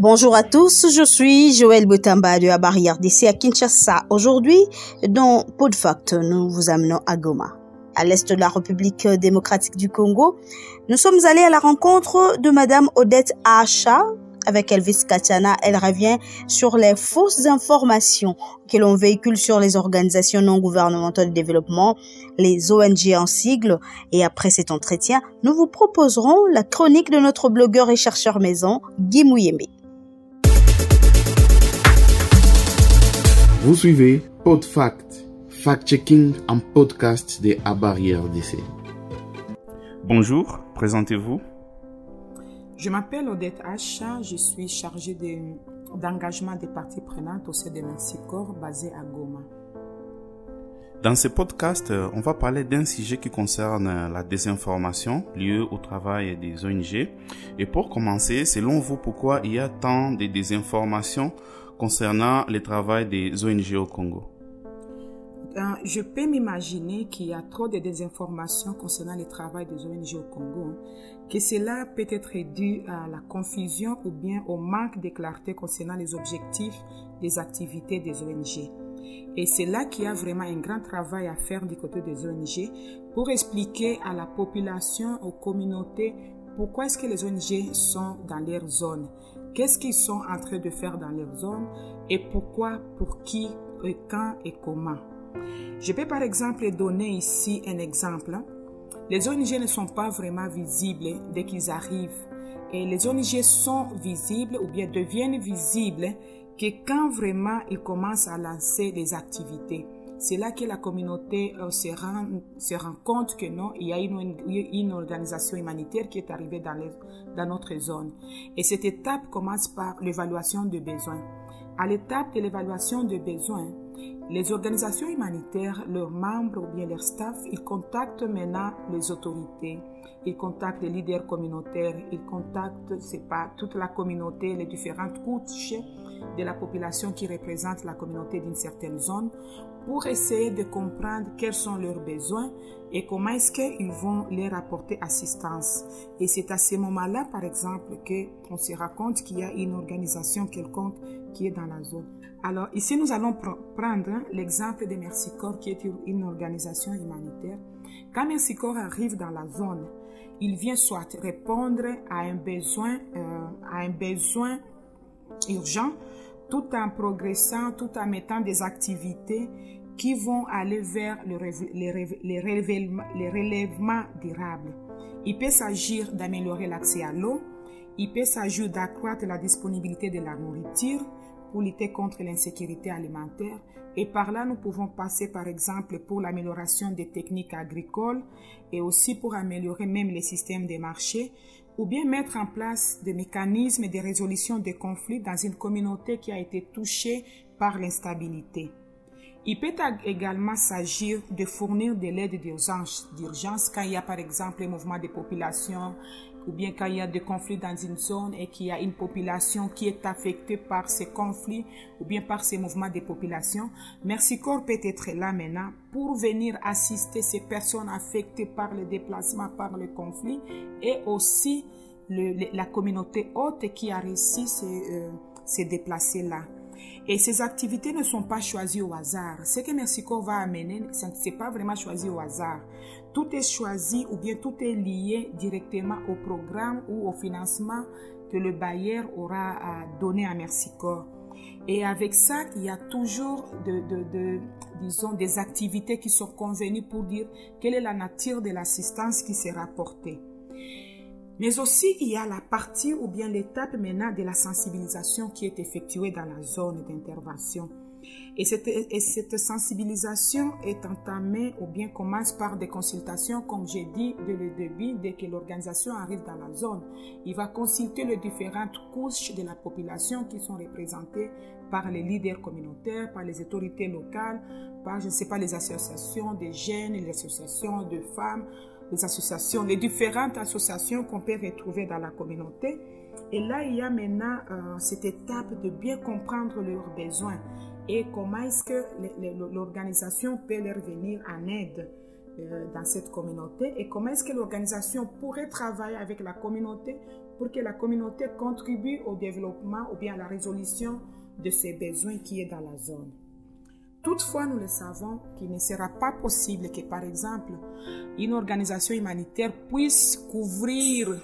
Bonjour à tous, je suis Joël Botamba de la barrière d'ici à Kinshasa. Aujourd'hui, dans Podfact, nous vous amenons à Goma, à l'est de la République démocratique du Congo. Nous sommes allés à la rencontre de Madame Odette Acha. Avec Elvis Katiana, elle revient sur les fausses informations que l'on véhicule sur les organisations non gouvernementales de développement, les ONG en sigle. Et après cet entretien, nous vous proposerons la chronique de notre blogueur et chercheur maison, Guy Mouyembe. Vous suivez PodFact, fact-checking en podcast de Barrière DC. Bonjour, présentez-vous. Je m'appelle Odette Acha, je suis chargée d'engagement des parties prenantes au sein de Mexico basé à Goma. Dans ce podcast, on va parler d'un sujet qui concerne la désinformation liée au travail des ONG. Et pour commencer, selon vous, pourquoi il y a tant de désinformation concernant le travail des ONG au Congo je peux m'imaginer qu'il y a trop de désinformations concernant le travail des ONG au Congo, que cela peut être dû à la confusion ou bien au manque de clarté concernant les objectifs des activités des ONG. Et c'est là qu'il y a vraiment un grand travail à faire du côté des ONG pour expliquer à la population, aux communautés, pourquoi est-ce que les ONG sont dans leur zone Qu'est-ce qu'ils sont en train de faire dans leur zone et pourquoi, pour qui, et quand et comment? Je peux par exemple donner ici un exemple. Les ONG ne sont pas vraiment visibles dès qu'ils arrivent et les ONG sont visibles ou bien deviennent visibles que quand vraiment ils commencent à lancer des activités. C'est là que la communauté euh, se, rend, se rend compte que non, il y a une, organisation humanitaire qui est arrivée dans, dans notre zone. Et cette étape commence par l'évaluation de besoins. À l'étape de l'évaluation de besoins, les organisations humanitaires, leurs membres ou bien leur staff, ils contactent maintenant les autorités, ils contactent les leaders communautaires, ils contactent, c'est pas toute la communauté, les différentes couches de la population qui représente la communauté d'une certaine zone pour essayer de comprendre quels sont leurs besoins et comment est-ce qu'ils vont leur apporter assistance. Et c'est à ce moment-là, par exemple, qu'on se rend compte qu'il y a une organisation quelconque qui est dans la zone. Alors ici, nous allons prendre l'exemple de Merci Corps, qui est une organisation humanitaire. Quand Merci Corps arrive dans la zone, il vient soit répondre à un besoin, euh, à un besoin urgent, tout en progressant, tout en mettant des activités qui vont aller vers le, les, relèvement, durable. Il peut s'agir d'améliorer l'accès à l'eau, il peut s'agir d'accroître la disponibilité de la nourriture pour lutter contre l'insécurité alimentaire et par là nous pouvons passer par exemple pour l'amélioration des techniques agricoles et aussi pour améliorer même les systèmes des marchés ou bien mettre en place des mécanismes de résolution des conflits dans une communauté qui a été touchée par l'instabilité. Il peut également s'agir de fournir de l'aide d'urgence quand il y a par exemple un mouvement de population ou bien quand il y a des conflits dans une zone et qu'il y a une population qui est affectée par ces conflits ou bien par ces mouvements de population. Merci Corps peut être là maintenant pour venir assister ces personnes affectées par le déplacement, par le conflit et aussi la communauté haute qui a réussi à euh, se déplacer là. Et ces activités ne sont pas choisies au hasard. Ce que Mexico va amener, ce n'est pas vraiment choisi au hasard. Tout est choisi ou bien tout est lié directement au programme ou au financement que le bailleur aura à donner à. Et avec ça, il y a toujours disons, des activités qui sont convenues pour dire quelle est la nature de l'assistance qui sera apportée. Mais aussi, il y a la partie ou bien l'étape maintenant de la sensibilisation qui est effectuée dans la zone d'intervention. Et cette, et cette, sensibilisation est entamée ou bien commence par des consultations, comme j'ai dit dès le début, dès que l'organisation arrive dans la zone. Il va consulter les différentes couches de la population qui sont représentées par les leaders communautaires, par les autorités locales, par, je ne sais pas, les associations de jeunes, les associations de femmes, les associations, les différentes associations qu'on peut retrouver dans la communauté. Et là, il y a maintenant euh, cette étape de bien comprendre leurs besoins et comment est-ce que l'organisation peut leur venir en aide euh, dans cette communauté? Et comment est-ce que l'organisation pourrait travailler avec la communauté pour que la communauté contribue au développement ou bien à la résolution de ses besoins qui est dans la zone? Toutefois, nous le savons qu'il ne sera pas possible que, par exemple, une organisation humanitaire puisse couvrir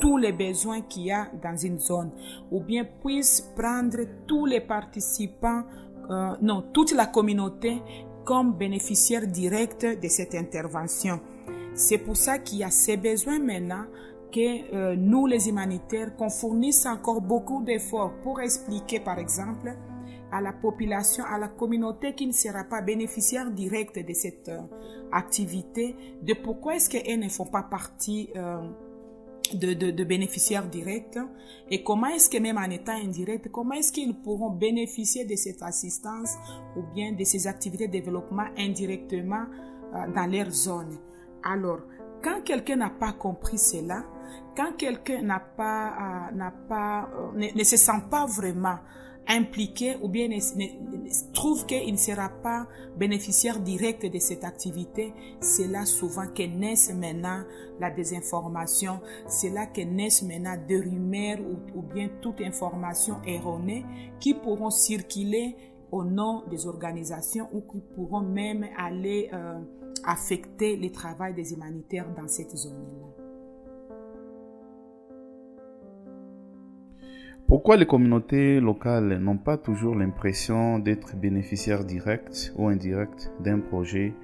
tous les besoins qu'il y a dans une zone, ou bien puisse prendre tous les participants, euh, non, toute la communauté comme bénéficiaires directs de cette intervention. C'est pour ça qu'il y a ces besoins maintenant que euh, nous, les humanitaires, qu'on fournisse encore beaucoup d'efforts pour expliquer, par exemple, à la population, à la communauté qui ne sera pas bénéficiaire direct de cette euh, activité, de pourquoi est-ce qu'elles ne font pas partie de, bénéficiaires directs et comment est-ce que même en état indirect, comment est-ce qu'ils pourront bénéficier de cette assistance ou bien de ces activités de développement indirectement euh, dans leur zone? Alors, quand quelqu'un n'a pas compris cela, quand quelqu'un n'a pas, n'a pas, ne, ne, se sent pas vraiment impliqué ou bien trouve qu'il ne sera pas bénéficiaire direct de cette activité, c'est là souvent que naissent maintenant la désinformation, c'est là que naissent maintenant des rumeurs ou, bien toute information erronée qui pourront circuler au nom des organisations ou qui pourront même aller euh, affecter le travail des humanitaires dans cette zone-là. Pourquoi les communautés locales n'ont pas toujours l'impression d'être bénéficiaires directs ou indirects d'un projet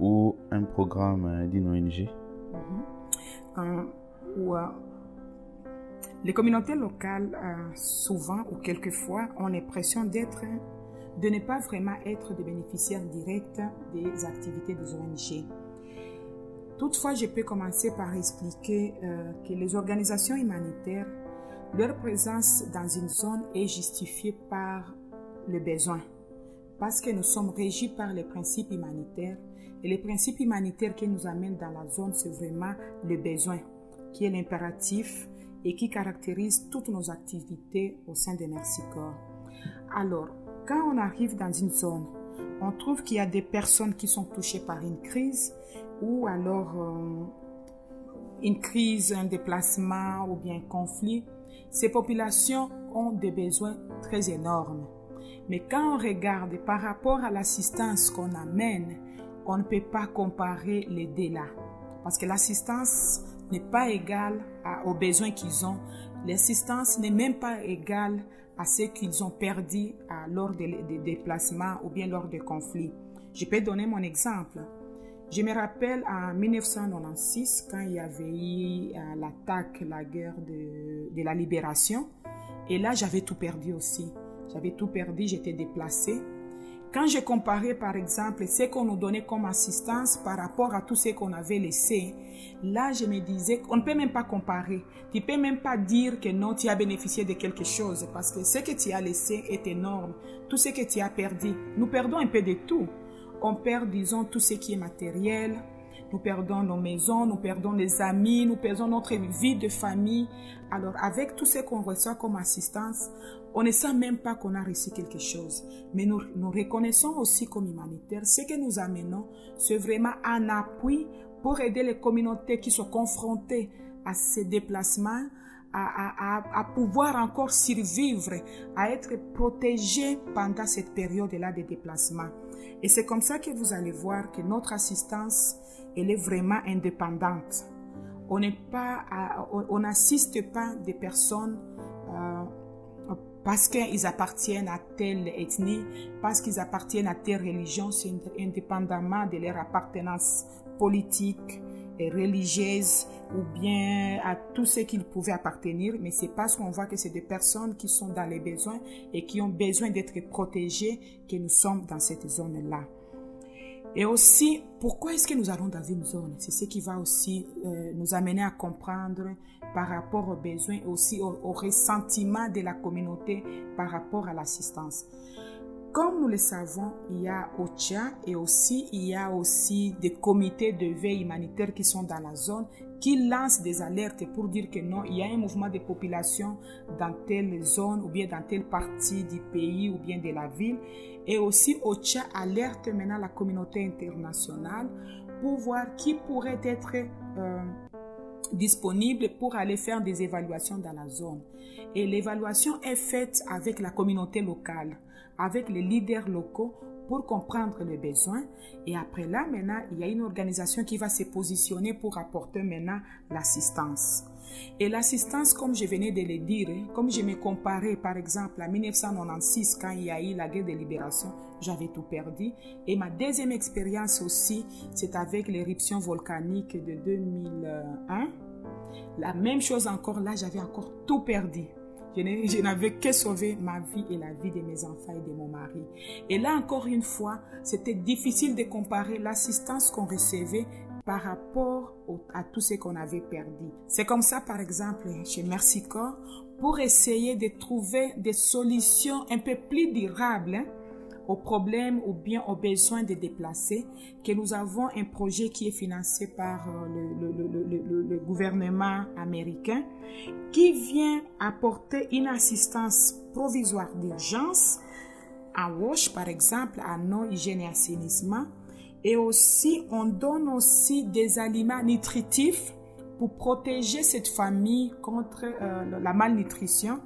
ou un programme d'une ONG? -hmm. euh, euh, Les communautés locales, euh, souvent ou quelquefois, ont l'impression de ne pas vraiment être des bénéficiaires directs des activités des ONG. Toutefois, je peux commencer par expliquer que les organisations humanitaires leur présence dans une zone est justifiée par le besoin, parce que nous sommes régis par les principes humanitaires. Et les principes humanitaires qui nous amènent dans la zone, c'est vraiment le besoin, qui est l'impératif et qui caractérise toutes nos activités au sein de Merci Corps. Alors, quand on arrive dans une zone, on trouve qu'il y a des personnes qui sont touchées par une crise ou alors euh, une crise, un déplacement ou bien un conflit ces populations ont des besoins très énormes. Mais quand on regarde par rapport à l'assistance qu'on amène, on ne peut pas comparer les là. Parce que l'assistance n'est pas égale aux besoins qu'ils ont. L'assistance n'est même pas égale à ce qu'ils ont perdu lors des déplacements ou bien lors des conflits. Je peux donner mon exemple. Je me rappelle en 1996, quand il y avait eu euh, l'attaque, la guerre de, la libération, et là j'avais tout perdu aussi. J'avais tout perdu, j'étais déplacée. Quand je comparais par exemple ce qu'on nous donnait comme assistance par rapport à tout ce qu'on avait laissé, là je me disais qu'on ne peut même pas comparer. Tu peux même pas dire que non, tu as bénéficié de quelque chose parce que ce que tu as laissé est énorme. Tout ce que tu as perdu, nous perdons un peu de tout on perd, disons, tout ce qui est matériel. Nous perdons nos maisons, nous perdons les amis, nous perdons notre vie de famille. Alors, avec tout ce qu'on reçoit comme assistance, on ne sent même pas qu'on a reçu quelque chose. Mais nous, nous reconnaissons aussi comme humanitaires, ce que nous amenons, c'est vraiment un appui pour aider les communautés qui sont confrontées à ces déplacements, à, pouvoir encore survivre, à être protégées pendant cette période-là de déplacement. Et c'est comme ça que vous allez voir que notre assistance, elle est vraiment indépendante. On n'assiste pas des personnes euh, parce qu'ils appartiennent à telle ethnie, parce qu'ils appartiennent à telle religion, c'est indépendamment de leur appartenance politique, et religieuse ou bien à tout ce qu'ils pouvaient appartenir, mais c'est parce qu'on voit que c'est des personnes qui sont dans les besoins et qui ont besoin d'être protégées que nous sommes dans cette zone-là. Et aussi, pourquoi est-ce que nous allons dans une zone? C'est ce qui va aussi euh, nous amener à comprendre par rapport aux besoins aussi au, au ressentiment de la communauté par rapport à l'assistance. Comme nous le savons, il y a OCHA et aussi il y a aussi des comités de veille humanitaire qui sont dans la zone qui lancent des alertes pour dire que non, il y a un mouvement de population dans telle zone ou bien dans telle partie du pays ou bien de la ville. Et aussi OCHA alerte maintenant la communauté internationale pour voir qui pourrait être euh, disponibles pour aller faire des évaluations dans la zone. Et l'évaluation est faite avec la communauté locale, avec les leaders locaux pour comprendre les besoins. Et après là, maintenant, il y a une organisation qui va se positionner pour apporter maintenant l'assistance. Et l'assistance, comme je venais de le dire, hein, comme je me comparais par exemple à 1996 quand il y a eu la guerre de libération, j'avais tout perdu. Et ma deuxième expérience aussi, c'est avec l'éruption volcanique de 2001. La même chose encore là, j'avais encore tout perdu. Je n'avais que sauvé ma vie et la vie de mes enfants et de mon mari. Et là, encore une fois, c'était difficile de comparer l'assistance qu'on recevait par rapport à tout ce qu'on avait perdu. C'est comme ça, par exemple, chez Merci Corps, pour essayer de trouver des solutions un peu plus durables hein, aux problèmes ou bien aux besoins des déplacés, que nous avons un projet qui est financé par euh, le, gouvernement américain, qui vient apporter une assistance provisoire d'urgence à WASH, par exemple, à non hygiène et assainissement. Et aussi, on donne aussi des aliments nutritifs pour protéger cette famille contre euh, la malnutrition.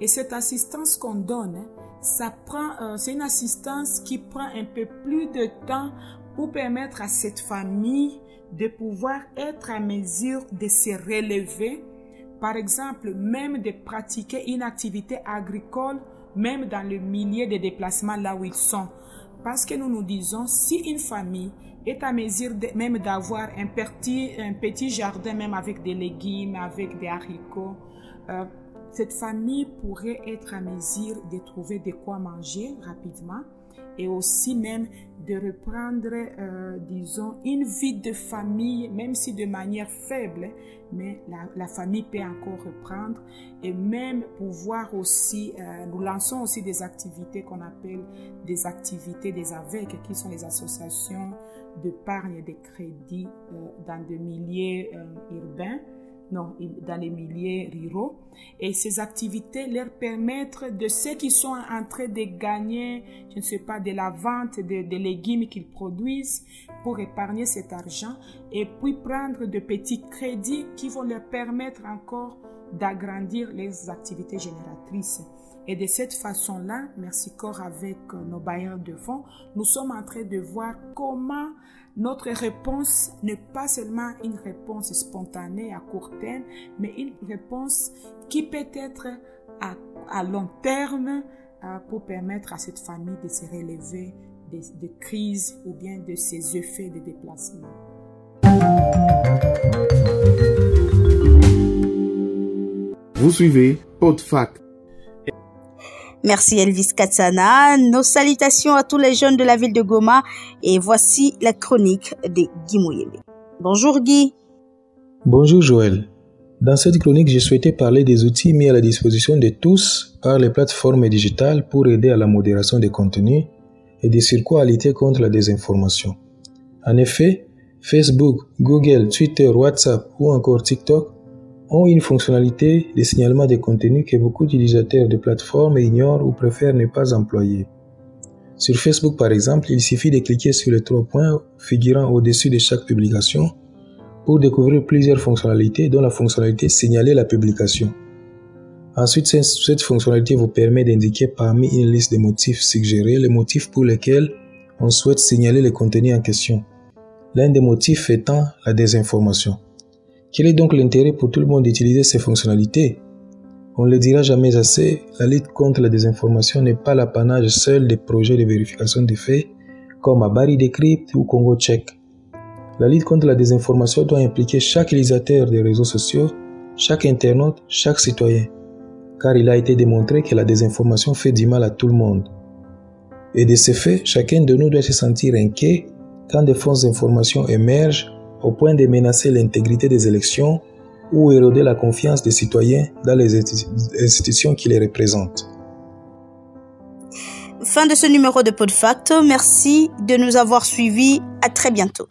Et cette assistance qu'on donne, ça prend, euh, c'est une assistance qui prend un peu plus de temps pour permettre à cette famille de pouvoir être à mesure de se relever. Par exemple, même de pratiquer une activité agricole, même dans le milieu des déplacements là où ils sont. Parce que nous nous disons, si une famille est à mesure même d'avoir un petit, un petit jardin, même avec des légumes, avec des haricots, euh, cette famille pourrait être à mesure de trouver de quoi manger rapidement et aussi même de reprendre, euh, disons, une vie de famille, même si de manière faible, mais la, famille peut encore reprendre et même pouvoir aussi, euh, nous lançons aussi des activités qu'on appelle des activités des AVEC, qui sont les associations d'épargne et de crédit euh, dans des milliers urbains non, dans les milliers ruraux. Et ces activités leur permettent de ceux qui sont en train de gagner, je ne sais pas, de la vente des de légumes qu'ils produisent pour épargner cet argent et puis prendre de petits crédits qui vont leur permettre encore d'agrandir les activités génératrices. Et de cette façon-là, merci corps avec nos bailleurs de fonds, nous sommes en train de voir comment notre réponse n'est pas seulement une réponse spontanée à court terme, mais une réponse qui peut être à, long terme euh, pour permettre à cette famille de se relever des, crises ou bien de ses effets de déplacement. Vous suivez PodFact Merci Elvis Katsana. Nos salutations à tous les jeunes de la ville de Goma. Et voici la chronique de Guy Mouyembe. Bonjour Guy. Bonjour Joël. Dans cette chronique, je souhaitais parler des outils mis à la disposition de tous par les plateformes digitales pour aider à la modération des contenus et des circuits à lutter contre la désinformation. En effet, Facebook, Google, Twitter, WhatsApp ou encore TikTok ont une fonctionnalité de signalement des contenus que beaucoup d'utilisateurs de plateformes ignorent ou préfèrent ne pas employer. Sur Facebook par exemple, il suffit de cliquer sur les trois points figurant au-dessus de chaque publication pour découvrir plusieurs fonctionnalités dont la fonctionnalité signaler la publication. Ensuite, cette fonctionnalité vous permet d'indiquer parmi une liste de motifs suggérés les motifs pour lesquels on souhaite signaler le contenu en question. L'un des motifs étant la désinformation. Quel est donc l'intérêt pour tout le monde d'utiliser ces fonctionnalités? On ne le dira jamais assez, la lutte contre la désinformation n'est pas l'apanage seul des projets de vérification des faits comme à Bari Decrypt ou Congo Tchèque. La lutte contre la désinformation doit impliquer chaque utilisateur des réseaux sociaux, chaque internaute, chaque citoyen, car il a été démontré que la désinformation fait du mal à tout le monde. Et de ce fait, chacun de nous doit se sentir inquiet quand des fausses informations émergent au point de menacer l'intégrité des élections ou éroder la confiance des citoyens dans les institutions qui les représentent. Fin de ce numéro de PodFact. Merci de nous avoir suivis. À très bientôt.